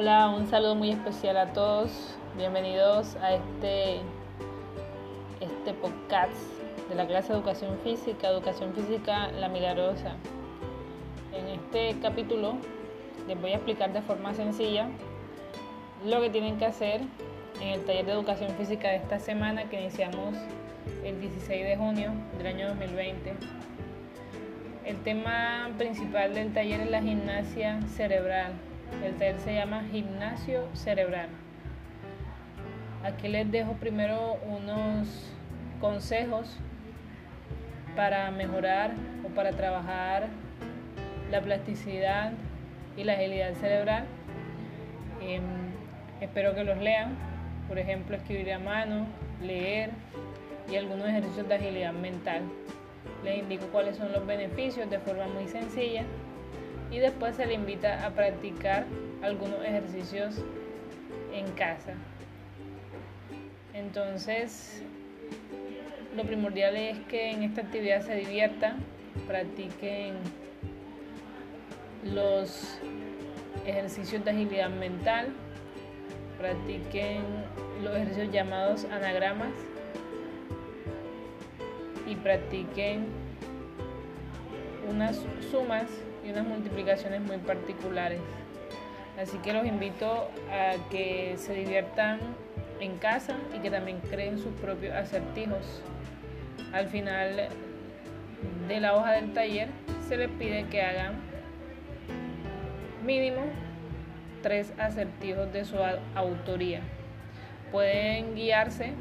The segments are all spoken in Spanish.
Hola, un saludo muy especial a todos. Bienvenidos a este, este podcast de la clase de Educación Física, Educación Física La Milagrosa. En este capítulo les voy a explicar de forma sencilla lo que tienen que hacer en el taller de Educación Física de esta semana que iniciamos el 16 de junio del año 2020. El tema principal del taller es la gimnasia cerebral el taller se llama Gimnasio Cerebral. Aquí les dejo primero unos consejos para mejorar o para trabajar la plasticidad y la agilidad cerebral. Em, espero que los lean, por ejemplo, escribir a mano, leer y algunos ejercicios de agilidad mental. Les indico cuáles son los beneficios de forma muy sencilla y después se le invita a practicar algunos ejercicios en casa. Entonces, lo primordial es que en esta actividad se diviertan, practiquen los ejercicios de agilidad mental, practiquen los ejercicios llamados anagramas y practiquen unas sumas y unas multiplicaciones muy particulares. Así que los invito a que se diviertan en casa y que también creen sus propios acertijos. Al final de la hoja del taller se les pide que hagan mínimo tres acertijos de su autoría. Pueden guiarse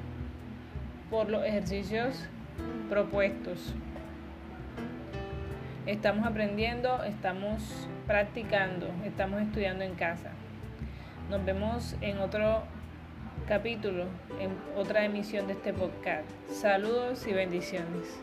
por los ejercicios propuestos. Estamos aprendiendo, estamos practicando, estamos estudiando en casa. Nos vemos en otro capítulo, en otra emisión de este podcast. Saludos y bendiciones.